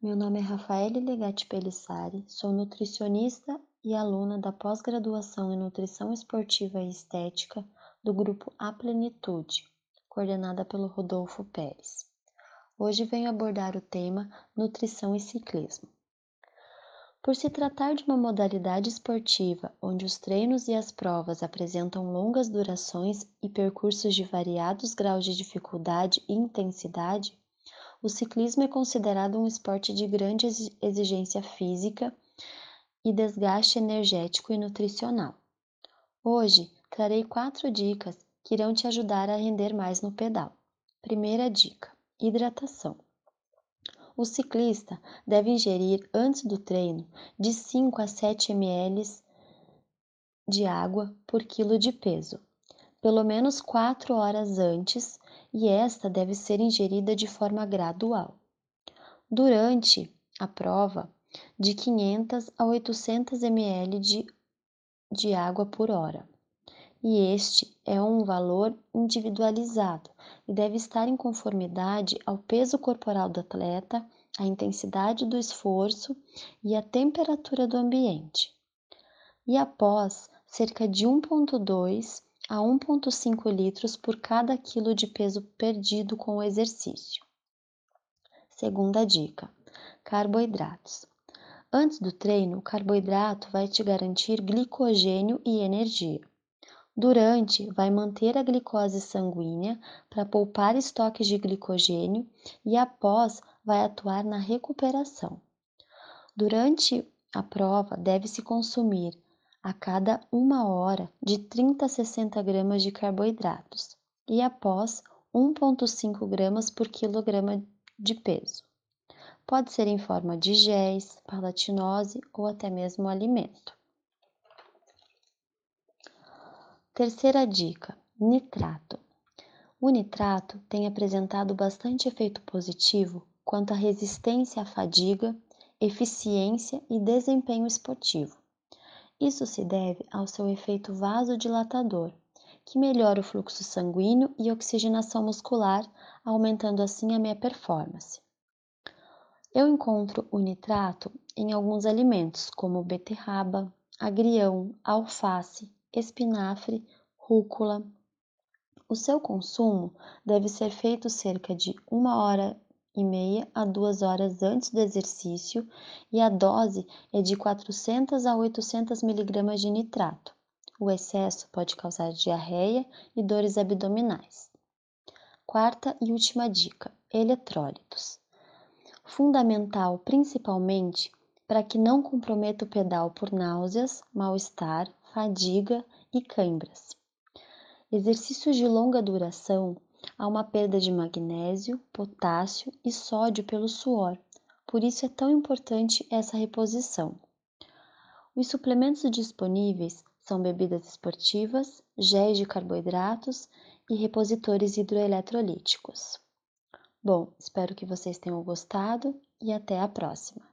nome é Rafaele Legatti Pelissari, sou nutricionista e aluna da pós-graduação em Nutrição Esportiva e Estética do grupo A Plenitude, coordenada pelo Rodolfo Pérez. Hoje venho abordar o tema Nutrição e Ciclismo. Por se tratar de uma modalidade esportiva onde os treinos e as provas apresentam longas durações e percursos de variados graus de dificuldade e intensidade, o ciclismo é considerado um esporte de grande exigência física e desgaste energético e nutricional. Hoje trarei quatro dicas que irão te ajudar a render mais no pedal. Primeira dica: hidratação. O ciclista deve ingerir antes do treino de 5 a 7 ml de água por quilo de peso, pelo menos 4 horas antes e esta deve ser ingerida de forma gradual. Durante a prova, de 500 a 800 ml de, de água por hora. E este é um valor individualizado e deve estar em conformidade ao peso corporal do atleta, a intensidade do esforço e a temperatura do ambiente. E após cerca de 1,2 a 1,5 litros por cada quilo de peso perdido com o exercício. Segunda dica: carboidratos. Antes do treino, o carboidrato vai te garantir glicogênio e energia. Durante, vai manter a glicose sanguínea para poupar estoques de glicogênio e após, vai atuar na recuperação. Durante a prova, deve-se consumir a cada uma hora de 30 a 60 gramas de carboidratos e após 1,5 gramas por quilograma de peso. Pode ser em forma de géis, palatinose ou até mesmo alimento. Terceira dica: nitrato. O nitrato tem apresentado bastante efeito positivo quanto à resistência à fadiga, eficiência e desempenho esportivo. Isso se deve ao seu efeito vasodilatador, que melhora o fluxo sanguíneo e oxigenação muscular, aumentando assim a minha performance. Eu encontro o nitrato em alguns alimentos, como beterraba, agrião, alface, espinafre, rúcula. O seu consumo deve ser feito cerca de uma hora e meia a duas horas antes do exercício e a dose é de 400 a 800 miligramas de nitrato. O excesso pode causar diarreia e dores abdominais. Quarta e última dica: eletrólitos. Fundamental principalmente para que não comprometa o pedal por náuseas, mal-estar, fadiga e cãibras. Exercícios de longa duração há uma perda de magnésio, potássio e sódio pelo suor, por isso é tão importante essa reposição. Os suplementos disponíveis são bebidas esportivas, géis de carboidratos e repositores hidroeletrolíticos. Bom, espero que vocês tenham gostado e até a próxima!